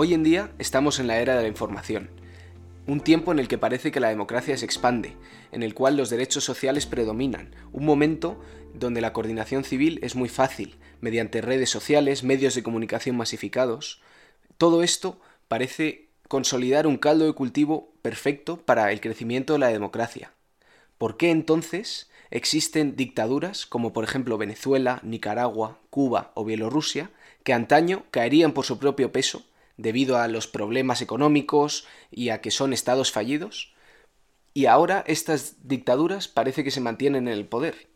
Hoy en día estamos en la era de la información, un tiempo en el que parece que la democracia se expande, en el cual los derechos sociales predominan, un momento donde la coordinación civil es muy fácil, mediante redes sociales, medios de comunicación masificados. Todo esto parece consolidar un caldo de cultivo perfecto para el crecimiento de la democracia. ¿Por qué entonces existen dictaduras como por ejemplo Venezuela, Nicaragua, Cuba o Bielorrusia que antaño caerían por su propio peso debido a los problemas económicos y a que son estados fallidos? Y ahora estas dictaduras parece que se mantienen en el poder.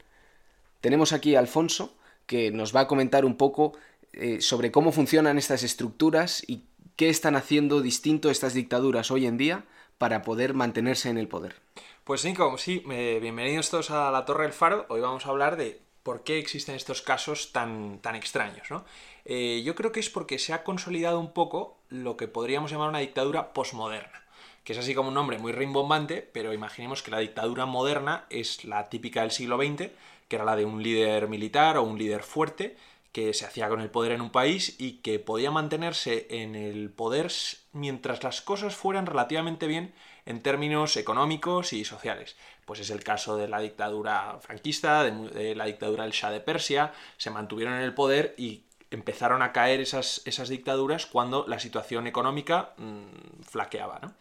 Tenemos aquí a Alfonso, que nos va a comentar un poco eh, sobre cómo funcionan estas estructuras y qué están haciendo distinto estas dictaduras hoy en día para poder mantenerse en el poder. Pues Nico, sí, bienvenidos todos a la Torre del Faro. Hoy vamos a hablar de por qué existen estos casos tan, tan extraños. ¿no? Eh, yo creo que es porque se ha consolidado un poco lo que podríamos llamar una dictadura posmoderna que es así como un nombre muy rimbombante, pero imaginemos que la dictadura moderna es la típica del siglo XX, que era la de un líder militar o un líder fuerte, que se hacía con el poder en un país y que podía mantenerse en el poder mientras las cosas fueran relativamente bien en términos económicos y sociales. Pues es el caso de la dictadura franquista, de, la dictadura del Shah de Persia, se mantuvieron en el poder y empezaron a caer esas, esas dictaduras cuando la situación económica mm, flaqueaba. ¿no?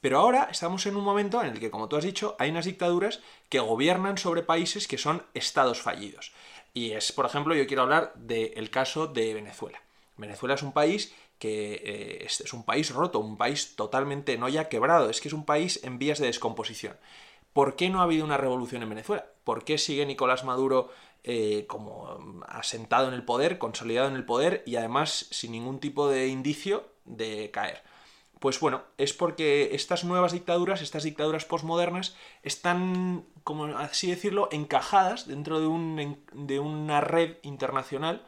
Pero ahora estamos en un momento en el que, como tú has dicho, hay unas dictaduras que gobiernan sobre países que son estados fallidos. Y es, por ejemplo, yo quiero hablar del caso de Venezuela. Venezuela es un país que eh, es, un país roto, un país totalmente no ya quebrado, es que es un país en vías de descomposición. ¿Por qué no ha habido una revolución en Venezuela? ¿Por qué sigue Nicolás Maduro eh, como asentado en el poder, consolidado en el poder y además sin ningún tipo de indicio de caer? Pues bueno, es porque estas nuevas dictaduras, estas dictaduras postmodernas, están, como así decirlo, encajadas dentro de, de una red internacional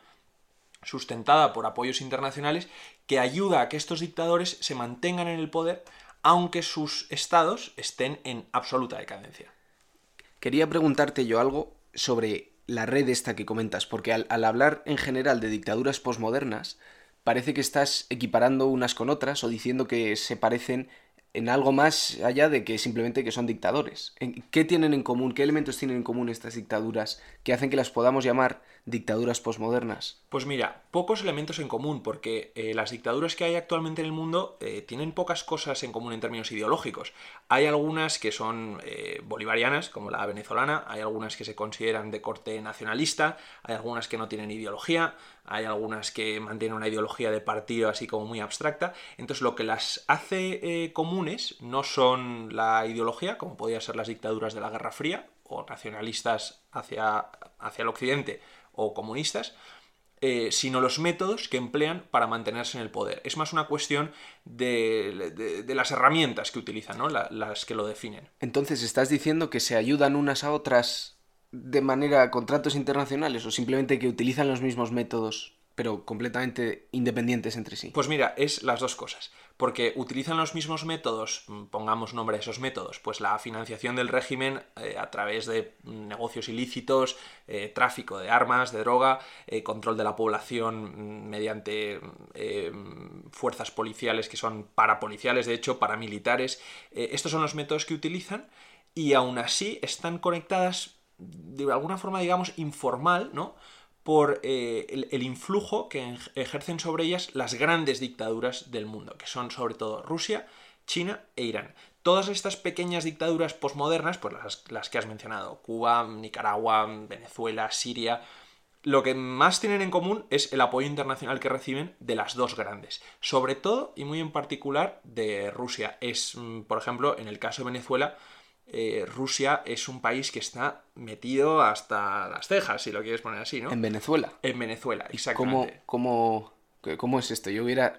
sustentada por apoyos internacionales que ayuda a que estos dictadores se mantengan en el poder aunque sus estados estén en absoluta decadencia. Quería preguntarte yo algo sobre la red esta que comentas, porque al, hablar en general de dictaduras posmodernas, parece que estás equiparando unas con otras o diciendo que se parecen en algo más allá de que simplemente que son dictadores. ¿Qué tienen en común? ¿Qué elementos tienen en común estas dictaduras que hacen que las podamos llamar dictaduras posmodernas? Pues mira, pocos elementos en común, porque eh, las dictaduras que hay actualmente en el mundo eh, tienen pocas cosas en común en términos ideológicos. Hay algunas que son eh, bolivarianas, como la venezolana, hay algunas que se consideran de corte nacionalista, hay algunas que no tienen ideología, hay algunas que mantienen una ideología de partido así como muy abstracta. Entonces lo que las hace comunes no son la ideología, como podían ser las dictaduras de la Guerra Fría, o nacionalistas hacia, hacia el occidente, o comunistas, eh, sino los métodos que emplean para mantenerse en el poder. Es más una cuestión de, las herramientas que utilizan, ¿no? las que lo definen. Entonces, ¿estás diciendo que se ayudan unas a otras de manera contratos internacionales o simplemente que utilizan los mismos métodos pero completamente independientes entre sí? Pues mira, es las dos cosas porque utilizan los mismos métodos, mm, pongamos nombre a esos métodos, pues la financiación del régimen eh, a través de negocios ilícitos, eh, tráfico de armas, de droga, eh, control de la población mm, mediante fuerzas policiales que son parapoliciales, de hecho, paramilitares. estos son los métodos que utilizan y aún así están conectadas de alguna forma, digamos, informal, ¿no? Por eh, el, influjo que ejercen sobre ellas las grandes dictaduras del mundo, que son sobre todo Rusia, China e Irán. Todas estas pequeñas dictaduras posmodernas, pues las, que has mencionado, Cuba, Nicaragua, Venezuela, Siria, lo que más tienen en común es el apoyo internacional que reciben de las dos grandes. Sobre todo y muy en particular de Rusia. Es, mm, por ejemplo, en el caso de Venezuela, eh, Rusia es un país que está metido hasta las cejas, si lo quieres poner así, ¿no? En Venezuela. En Venezuela, exactamente. ¿Cómo, cómo, es esto? Yo hubiera...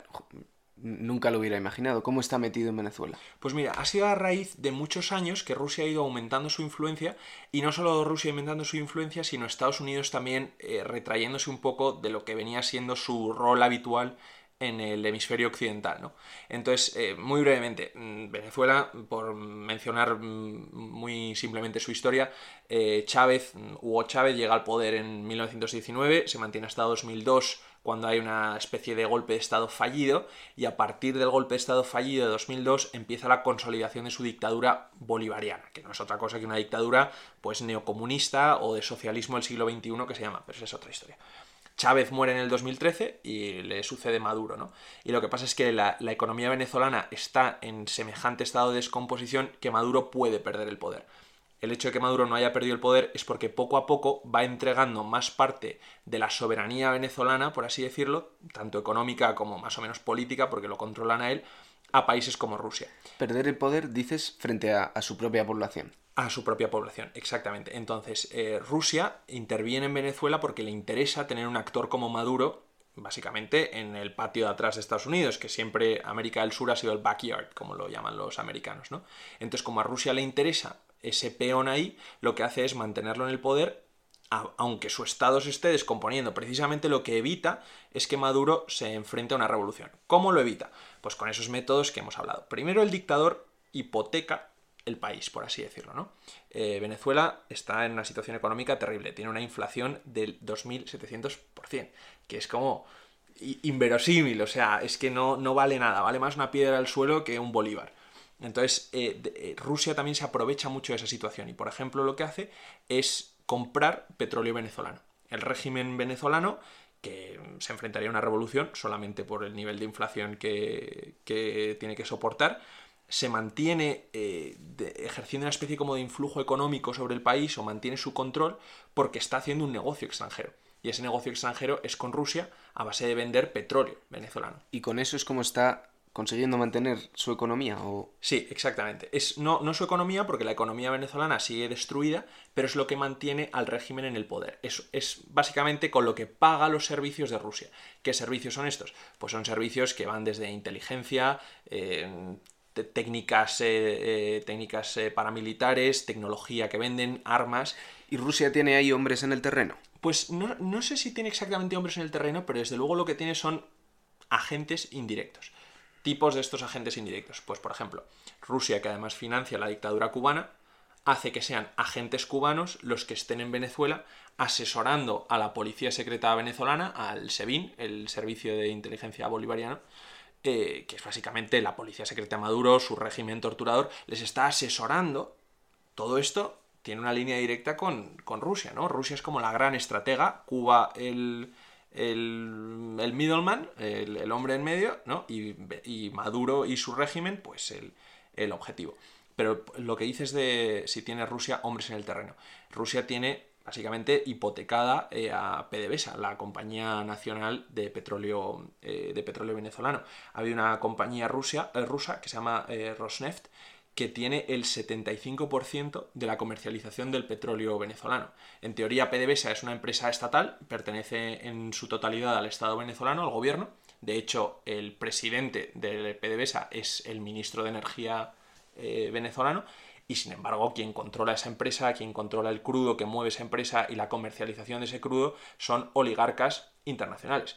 Nunca lo hubiera imaginado. ¿Cómo está metido en Venezuela? Pues mira, ha sido a raíz de muchos años que Rusia ha ido aumentando su influencia y no solo Rusia aumentando su influencia, sino Estados Unidos también eh, retrayéndose un poco de lo que venía siendo su rol habitual en el hemisferio occidental. ¿no? Entonces, eh, muy brevemente, mm, Venezuela, por mencionar mm, muy simplemente su historia, eh, Chávez, mm, Hugo Chávez llega al poder en 1919, se mantiene hasta 2002 cuando hay una especie de golpe de Estado fallido y a partir del golpe de Estado fallido de 2002 empieza la consolidación de su dictadura bolivariana, que no es otra cosa que una dictadura pues neocomunista o de socialismo del siglo XXI que se llama, pero esa es otra historia. Chávez muere en el 2013 y le sucede Maduro, ¿no? Y lo que pasa es que la, economía venezolana está en semejante estado de descomposición que Maduro puede perder el poder. El hecho de que Maduro no haya perdido el poder es porque poco a poco va entregando más parte de la soberanía venezolana, por así decirlo, tanto económica como más o menos política, porque lo controlan a él, a países como Rusia. Perder el poder, dices, frente a su propia población a su propia población, exactamente. Entonces, eh, Rusia interviene en Venezuela porque le interesa tener un actor como Maduro, básicamente en el patio de atrás de Estados Unidos, que siempre América del Sur ha sido el backyard, como lo llaman los americanos, ¿no? Entonces, como a Rusia le interesa ese peón ahí, lo que hace es mantenerlo en el poder, aunque su estado se esté descomponiendo. Precisamente lo que evita es que Maduro se enfrente a una revolución. ¿Cómo lo evita? Pues con esos métodos que hemos hablado. Primero, el dictador hipoteca el país, por así decirlo, ¿no? Eh, Venezuela está en una situación económica terrible, tiene una inflación del 2.700%, que es como inverosímil, o sea, es que no, no vale nada, vale más una piedra al suelo que un bolívar. Entonces, eh, eh, Rusia también se aprovecha mucho de esa situación y, por ejemplo, lo que hace es comprar petróleo venezolano. El régimen venezolano que se enfrentaría a una revolución solamente por el nivel de inflación que, que tiene que soportar, se mantiene eh, ejerciendo una especie como de influjo económico sobre el país o mantiene su control porque está haciendo un negocio extranjero. Y ese negocio extranjero es con Rusia a base de vender petróleo venezolano. ¿Y con eso es como está consiguiendo mantener su economía? O... Sí, exactamente. Es, no, no su economía, porque la economía venezolana sigue destruida, pero es lo que mantiene al régimen en el poder. Es, es básicamente con lo que paga los servicios de Rusia. ¿Qué servicios son estos? Pues son servicios que van desde inteligencia, eh, técnicas, eh, eh, técnicas eh, paramilitares, tecnología que venden, armas. ¿Y Rusia tiene ahí hombres en el terreno? Pues no, no sé si tiene exactamente hombres en el terreno, pero desde luego lo que tiene son agentes indirectos. Tipos de estos agentes indirectos. Pues por ejemplo, Rusia, que además financia la dictadura cubana, hace que sean agentes cubanos los que estén en Venezuela asesorando a la policía secreta venezolana, al SEBIN, el Servicio de Inteligencia Bolivariano, eh, que es básicamente la policía secreta Maduro, su régimen torturador, les está asesorando. Todo esto tiene una línea directa con, Rusia, ¿no? Rusia es como la gran estratega, Cuba el, el, el middleman, el, hombre en medio, ¿no? Y, y, Maduro y su régimen, pues el, el objetivo. Pero lo que dices de si tiene Rusia hombres en el terreno. Rusia tiene básicamente hipotecada eh, a PDVSA, la compañía nacional de petróleo, eh, de petróleo venezolano. Había una compañía rusa, eh, rusa que se llama Rosneft que tiene el 75% de la comercialización del petróleo venezolano. En teoría, PDVSA es una empresa estatal, pertenece en su totalidad al Estado venezolano, al gobierno. De hecho, el presidente de PDVSA es el ministro de Energía venezolano y sin embargo quien controla esa empresa, quien controla el crudo que mueve esa empresa y la comercialización de ese crudo son oligarcas internacionales.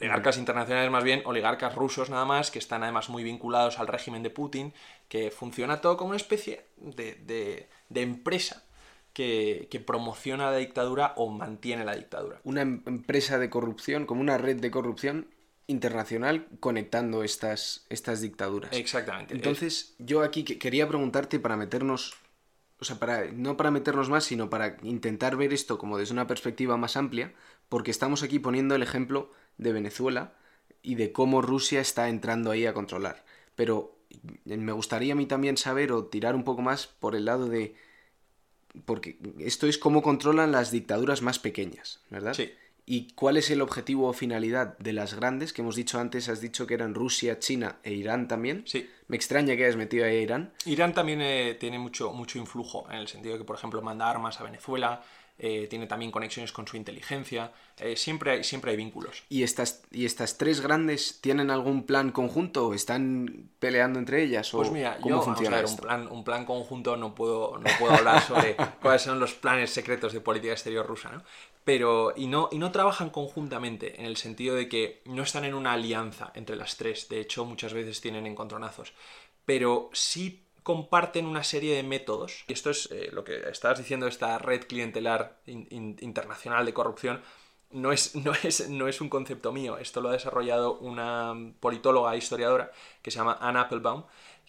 Oligarcas internacionales más bien, oligarcas rusos nada más, que están además muy vinculados al régimen de Putin, que funciona todo como una especie de, empresa que, que, promociona la dictadura o mantiene la dictadura. Una em-, empresa de corrupción, como una red de corrupción internacional conectando estas, estas dictaduras. Exactamente. Entonces, yo aquí quería preguntarte para meternos, o sea, para, no para meternos más, sino para intentar ver esto como desde una perspectiva más amplia, porque estamos aquí poniendo el ejemplo de Venezuela y de cómo Rusia está entrando ahí a controlar. Pero me gustaría a mí también saber o tirar un poco más por el lado de... Porque esto es cómo controlan las dictaduras más pequeñas, ¿verdad? Sí. ¿Y cuál es el objetivo o finalidad de las grandes que hemos dicho antes? Has dicho que eran Rusia, China e Irán también. Sí. Me extraña que hayas metido ahí a Irán. Irán también eh, tiene mucho, mucho influjo, en el sentido de que, por ejemplo, manda armas a Venezuela, eh, tiene también conexiones con su inteligencia, eh, siempre, hay, siempre hay vínculos. ¿Y estas, ¿Y estas tres grandes tienen algún plan conjunto están peleando entre ellas? O pues mira, ¿cómo funciona un, plan, un plan conjunto no puedo, no puedo hablar sobre cuáles son los planes secretos de política exterior rusa, ¿no? pero y no, y no trabajan conjuntamente, en el sentido de que no están en una alianza entre las tres, de hecho muchas veces tienen encontronazos, pero sí comparten una serie de métodos, y esto es eh, lo que estabas diciendo, esta red clientelar internacional de corrupción, no es, no, es, no es un concepto mío, esto lo ha desarrollado una politóloga e historiadora que se llama Anne Applebaum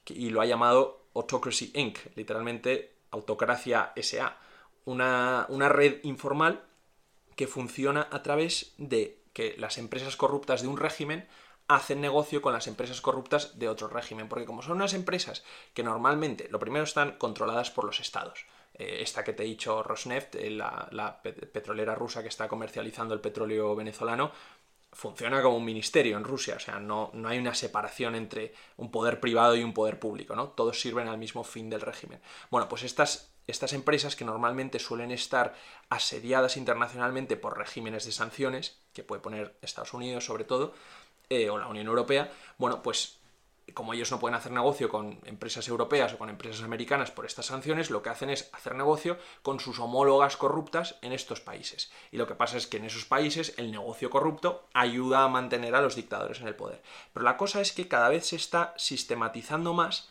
y lo ha llamado Autocracy Inc., literalmente Autocracia SA, una, una red informal que funciona a través de que las empresas corruptas de un régimen hacen negocio con las empresas corruptas de otro régimen, porque como son unas empresas que normalmente, lo primero están controladas por los estados, eh, esta que te he dicho, Rosneft, eh, la, petrolera rusa que está comercializando el petróleo venezolano, funciona como un ministerio en Rusia, o sea, no, no, hay una separación entre un poder privado y un poder público, ¿no? Todos sirven al mismo fin del régimen. Bueno, pues estas, estas empresas que normalmente suelen estar asediadas internacionalmente por regímenes de sanciones, que puede poner Estados Unidos sobre todo, eh, o la Unión Europea, bueno, pues como ellos no pueden hacer negocio con empresas europeas o con empresas americanas por estas sanciones, lo que hacen es hacer negocio con sus homólogas corruptas en estos países. Y lo que pasa es que en esos países el negocio corrupto ayuda a mantener a los dictadores en el poder. Pero la cosa es que cada vez se está sistematizando más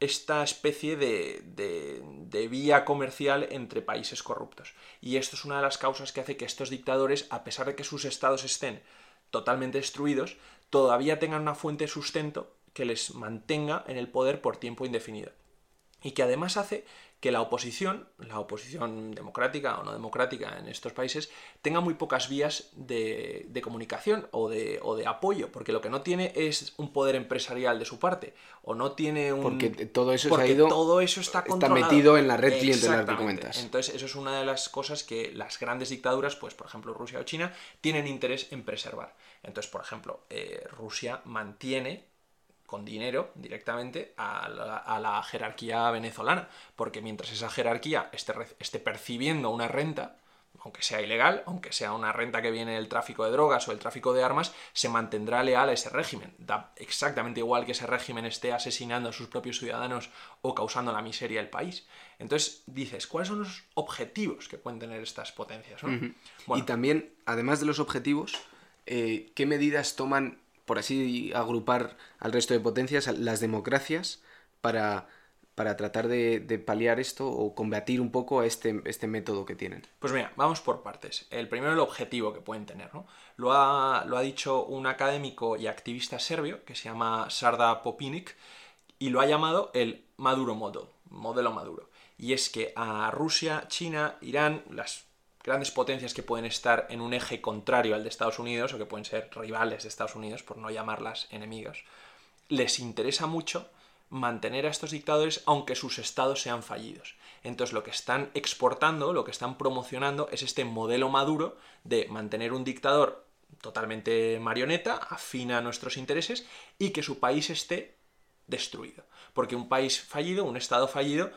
esta especie de, de, vía comercial entre países corruptos. Y esto es una de las causas que hace que estos dictadores, a pesar de que sus estados estén totalmente destruidos, todavía tengan una fuente de sustento que les mantenga en el poder por tiempo indefinido. Y que además hace que la oposición, la oposición democrática o no democrática en estos países, tenga muy pocas vías de, comunicación o de, o de, apoyo, porque lo que no tiene es un poder empresarial de su parte, o no tiene un... Porque todo eso, todo eso está, está metido en la red clientelar que comentas. Entonces, eso es una de las cosas que las grandes dictaduras, pues por ejemplo Rusia o China, tienen interés en preservar. Entonces, por ejemplo, eh, Rusia mantiene con dinero directamente a la, jerarquía venezolana, porque mientras esa jerarquía esté, esté, percibiendo una renta, aunque sea ilegal, aunque sea una renta que viene del tráfico de drogas o el tráfico de armas, se mantendrá leal a ese régimen. Da exactamente igual que ese régimen esté asesinando a sus propios ciudadanos o causando la miseria del país. Entonces dices, ¿cuáles son los objetivos que pueden tener estas potencias? Y también, además de los objetivos, eh, ¿qué medidas toman por así agrupar al resto de potencias, las democracias, para, para tratar de, paliar esto o combatir un poco a este, este método que tienen? Pues mira, vamos por partes. El primero, el objetivo que pueden tener. ¿no? Lo, ha, lo ha dicho un académico y activista serbio que se llama Sarda Popinic y lo ha llamado el Maduro Model, modelo Maduro. Y es que a Rusia, China, Irán, las grandes potencias que pueden estar en un eje contrario al de Estados Unidos o que pueden ser rivales de Estados Unidos, por no llamarlas enemigas, les interesa mucho mantener a estos dictadores aunque sus estados sean fallidos. Entonces lo que están exportando, lo que están promocionando es este modelo maduro de mantener un dictador totalmente marioneta, afina a nuestros intereses y que su país esté destruido. Porque un país fallido, un estado fallido,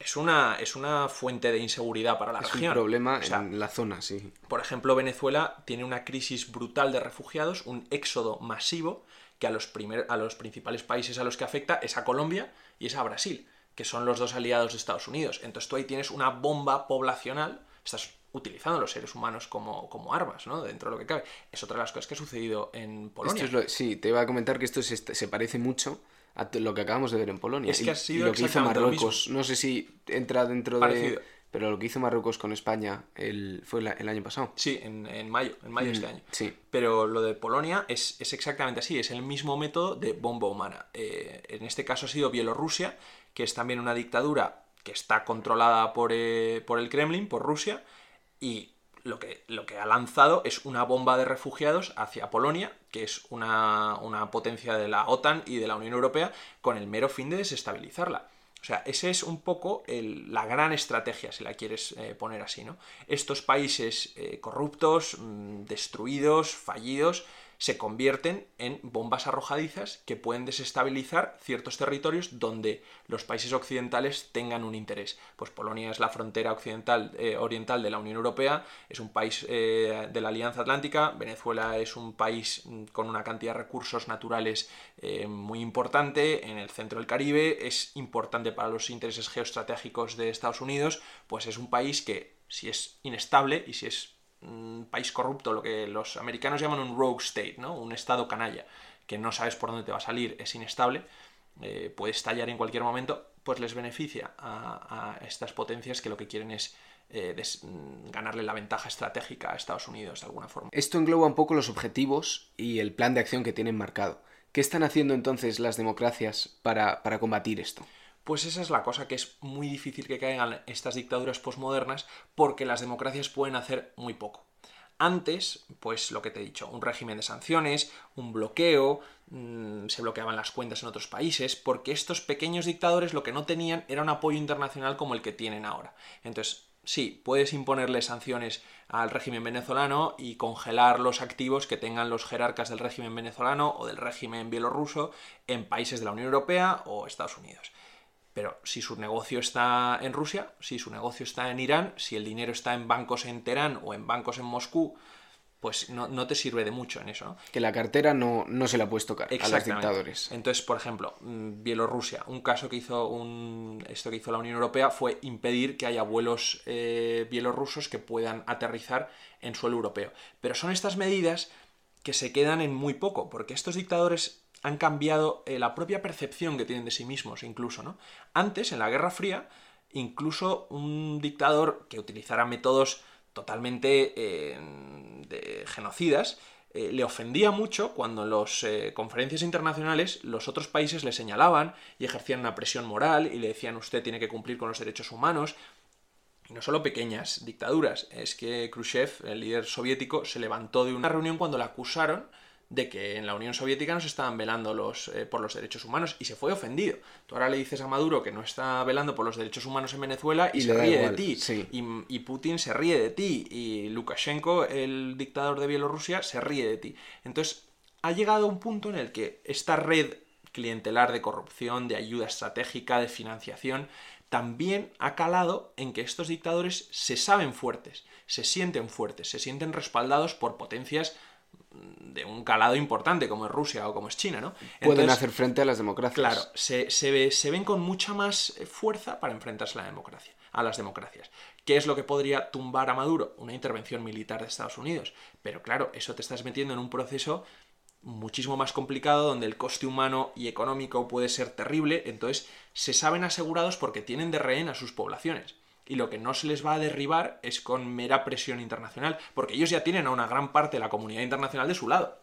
es una, es una fuente de inseguridad para la región. Es un problema en la zona, sí. Por ejemplo, Venezuela tiene una crisis brutal de refugiados, un éxodo masivo, que a los, primer, a los principales países a los que afecta es a Colombia y es a Brasil, que son los dos aliados de Estados Unidos. Entonces tú ahí tienes una bomba poblacional, estás utilizando a los seres humanos como, como armas, ¿no? Dentro de lo que cabe. Es otra de las cosas que ha sucedido en Polonia. sí, te iba a comentar que esto se, se parece mucho a lo que acabamos de ver en Polonia. Es que ha sido lo que hizo Marruecos, no sé si entra dentro de... Pero lo que hizo Marruecos con España el, fue el año pasado. Sí, en, en mayo, en mayo de este mm, año. Sí. Pero lo de Polonia es, es, exactamente así, es el mismo método de bomba humana. Eh, en este caso ha sido Bielorrusia, que es también una dictadura que está controlada por, eh, por el Kremlin, por Rusia, y lo que, lo que ha lanzado es una bomba de refugiados hacia Polonia, que es una, potencia de la OTAN y de la Unión Europea, con el mero fin de desestabilizarla. O sea, esa es un poco la gran estrategia, si la quieres eh, poner así, ¿no? Estos países eh, corruptos, mm, destruidos, fallidos, se convierten en bombas arrojadizas que pueden desestabilizar ciertos territorios donde los países occidentales tengan un interés. Pues Polonia es la frontera occidental eh, oriental de la Unión Europea, es un país eh, de la Alianza Atlántica, Venezuela es un país mm, con una cantidad de recursos naturales eh, muy importante en el centro del Caribe, es importante para los intereses geoestratégicos de Estados Unidos, pues es un país que si es inestable y si es un país corrupto, lo que los americanos llaman un rogue state, ¿no? Un estado canalla, que no sabes por dónde te va a salir, es inestable, eh, puede estallar en cualquier momento, pues les beneficia a, estas potencias que lo que quieren es eh, mm, ganarle la ventaja estratégica a Estados Unidos de alguna forma. Esto engloba un poco los objetivos y el plan de acción que tienen marcado. ¿Qué están haciendo entonces las democracias para, para combatir esto? Pues esa es la cosa que es muy difícil que caigan estas dictaduras posmodernas porque las democracias pueden hacer muy poco. Antes, pues lo que te he dicho, un régimen de sanciones, un bloqueo, mm, se bloqueaban las cuentas en otros países, porque estos pequeños dictadores lo que no tenían era un apoyo internacional como el que tienen ahora. Entonces, sí, puedes imponerle sanciones al régimen venezolano y congelar los activos que tengan los jerarcas del régimen venezolano o del régimen bielorruso en países de la Unión Europea o Estados Unidos. Pero si su negocio está en Rusia, si su negocio está en Irán, si el dinero está en bancos en Teherán o en bancos en Moscú, pues no, te sirve de mucho en eso, ¿no? Que la cartera no, no se la puedes tocar a los dictadores. Entonces, por ejemplo, mm, Bielorrusia, un caso que hizo un, esto que hizo la Unión Europea fue impedir que haya vuelos eh, bielorrusos que puedan aterrizar en suelo europeo. Pero son estas medidas que se quedan en muy poco, porque estos dictadores han cambiado eh, la propia percepción que tienen de sí mismos, incluso, ¿no? Antes, en la Guerra Fría, incluso un dictador que utilizara métodos totalmente eh, genocidas, eh, le ofendía mucho cuando en las conferencias internacionales los otros países le señalaban y ejercían una presión moral y le decían usted tiene que cumplir con los derechos humanos. Y no solo pequeñas dictaduras, es que Khrushchev, el líder soviético, se levantó de una reunión cuando le acusaron de que en la Unión Soviética no se estaban velando los, eh, por los derechos humanos y se fue ofendido. Tú ahora le dices a Maduro que no está velando por los derechos humanos en Venezuela y, se ríe de ti. Y, Putin se ríe de ti. Y Lukashenko, el dictador de Bielorrusia, se ríe de ti. Entonces, ha llegado un punto en el que esta red clientelar de corrupción, de ayuda estratégica, de financiación, también ha calado en que estos dictadores se saben fuertes, se sienten fuertes, se sienten respaldados por potencias de un calado importante como es Rusia o como es China, ¿no? Pueden hacer frente a las democracias. Claro, se, se, ven con mucha más eh, fuerza para enfrentarse a la democracia, a las democracias. ¿Qué es lo que podría tumbar a Maduro? Una intervención militar de Estados Unidos. Pero claro, eso te estás metiendo en un proceso muchísimo más complicado donde el coste humano y económico puede ser terrible, entonces se saben asegurados porque tienen de rehén a sus poblaciones y lo que no se les va a derribar es con mera presión internacional, porque ellos ya tienen a una gran parte de la comunidad internacional de su lado.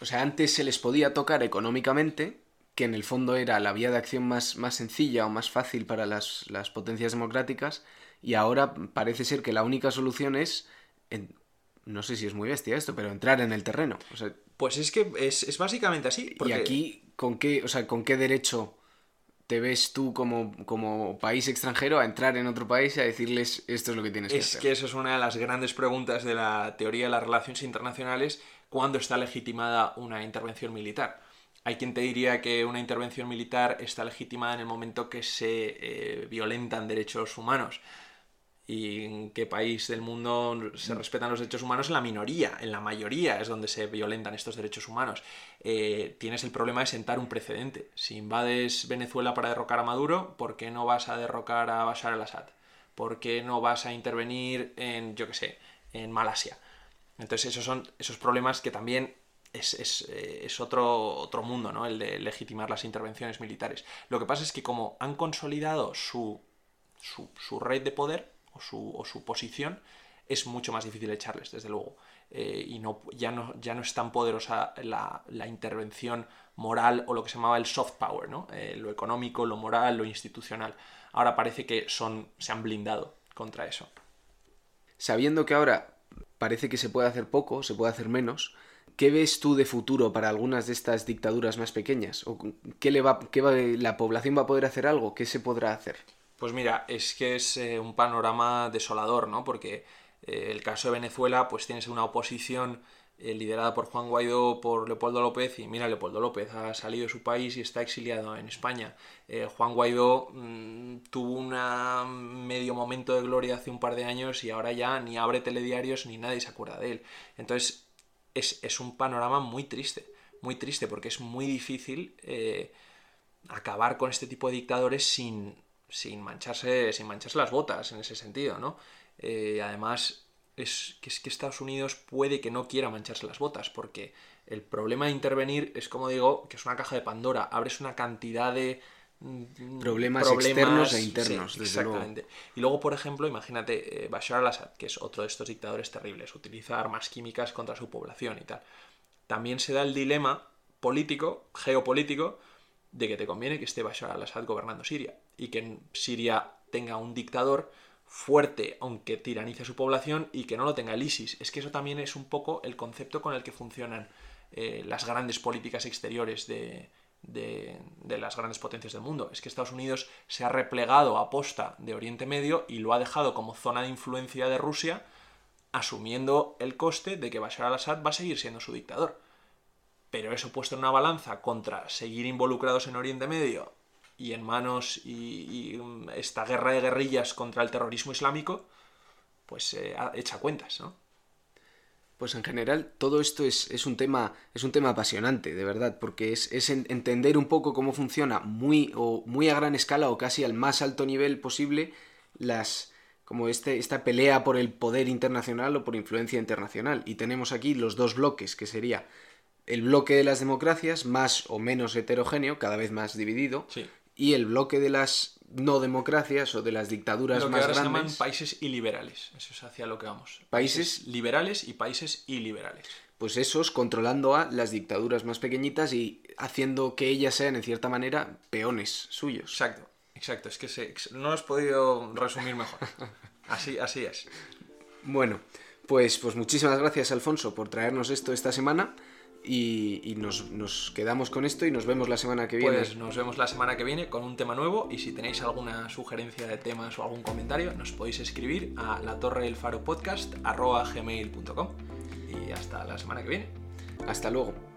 O sea, antes se les podía tocar económicamente, que en el fondo era la vía de acción más, más sencilla o más fácil para las, potencias democráticas, y ahora parece ser que la única solución es, no sé si es muy bestia esto, pero entrar en el terreno. pues es que es, básicamente así. Y aquí, ¿con qué, o sea, ¿con qué derecho te ves tú como, como, país extranjero a entrar en otro país y a decirles esto es lo que tienes que hacer? Es que eso es una de las grandes preguntas de la teoría de las relaciones internacionales, ¿cuándo está legitimada una intervención militar? Hay quien te diría que una intervención militar está legitimada en el momento que se eh, violentan derechos humanos y en qué país del mundo se mm. respetan los derechos humanos en la minoría, en la mayoría es donde se violentan estos derechos humanos. Eh, tienes el problema de sentar un precedente. Si invades Venezuela para derrocar a Maduro, ¿por qué no vas a derrocar a Bashar al-Assad? ¿Por qué no vas a intervenir en, yo qué sé, en Malasia? Entonces esos son esos problemas que también es, eh, otro, otro mundo, ¿no? El de legitimar las intervenciones militares. Lo que pasa es que como han consolidado su, su, su red de poder, o su, posición, es mucho más difícil echarles, desde luego. Eh, y ya, no, es tan poderosa la, intervención moral o lo que se llamaba el soft power, ¿no? Eh, lo económico, lo moral, lo institucional. Ahora parece que son, se han blindado contra eso. Sabiendo que ahora parece que se puede hacer poco, se puede hacer menos, ¿qué ves tú de futuro para algunas de estas dictaduras más pequeñas? ¿O qué le va, qué va, la población va a poder hacer algo? ¿Qué se podrá hacer? Pues mira, es que es eh, un panorama desolador, ¿no? Porque eh, el caso de Venezuela, pues tienes una oposición eh, liderada por Juan Guaidó, por Leopoldo López, y mira, Leopoldo López ha salido de su país y está exiliado en España. Juan Guaidó mm, tuvo un medio momento de gloria hace un par de años y ahora ya ni abre telediarios ni nadie se acuerda de él. Entonces, es, es un panorama muy triste, muy triste, porque es muy difícil acabar con este tipo de dictadores sin sin mancharse, sin mancharse las botas en ese sentido, ¿no? Eh, además, es que, es que Estados Unidos puede que no quiera mancharse las botas, porque el problema de intervenir es, como digo, que es una caja de Pandora. Abres una cantidad de, mm, problemas, externos e internos. Sí, exactamente. Y luego, por ejemplo, imagínate eh, Bashar al-Assad, que es otro de estos dictadores terribles, utiliza armas químicas contra su población y tal. También se da el dilema político, geopolítico, de que te conviene que esté Bashar al-Assad gobernando Siria y que Siria tenga un dictador fuerte, aunque tiranice a su población, y que no lo tenga el ISIS. Es que eso también es un poco el concepto con el que funcionan eh, las grandes políticas exteriores de, de, las grandes potencias del mundo. Es que Estados Unidos se ha replegado a posta de Oriente Medio y lo ha dejado como zona de influencia de Rusia, asumiendo el coste de que Bashar al-Assad va a seguir siendo su dictador. Pero eso puesto en una balanza contra seguir involucrados en Oriente Medio y en manos y, mm, esta guerra de guerrillas contra el terrorismo islámico, pues eh, echa cuentas, ¿no? Pues en general todo esto es, un, tema, es un tema apasionante, de verdad, porque es, entender un poco cómo funciona muy, o muy a gran escala o casi al más alto nivel posible las, como este, esta pelea por el poder internacional o por influencia internacional. Y tenemos aquí los dos bloques, que sería el bloque de las democracias, más o menos heterogéneo, cada vez más dividido, y el bloque de las no democracias o de las dictaduras lo que más ahora grandes. Se llaman países iliberales. Eso es hacia lo que vamos. Países, liberales y países iliberales. Pues esos controlando a las dictaduras más pequeñitas y haciendo que ellas sean en cierta manera peones suyos. Exacto, exacto. Es que no lo has podido resumir mejor. Así, así es. Bueno, pues, pues muchísimas gracias Alfonso por traernos esto esta semana y, nos, quedamos con esto y nos vemos la semana que viene. Pues nos vemos la semana que viene con un tema nuevo y si tenéis alguna sugerencia de temas o algún comentario nos podéis escribir a la torre del faro podcast gmail.com y hasta la semana que viene. Hasta luego.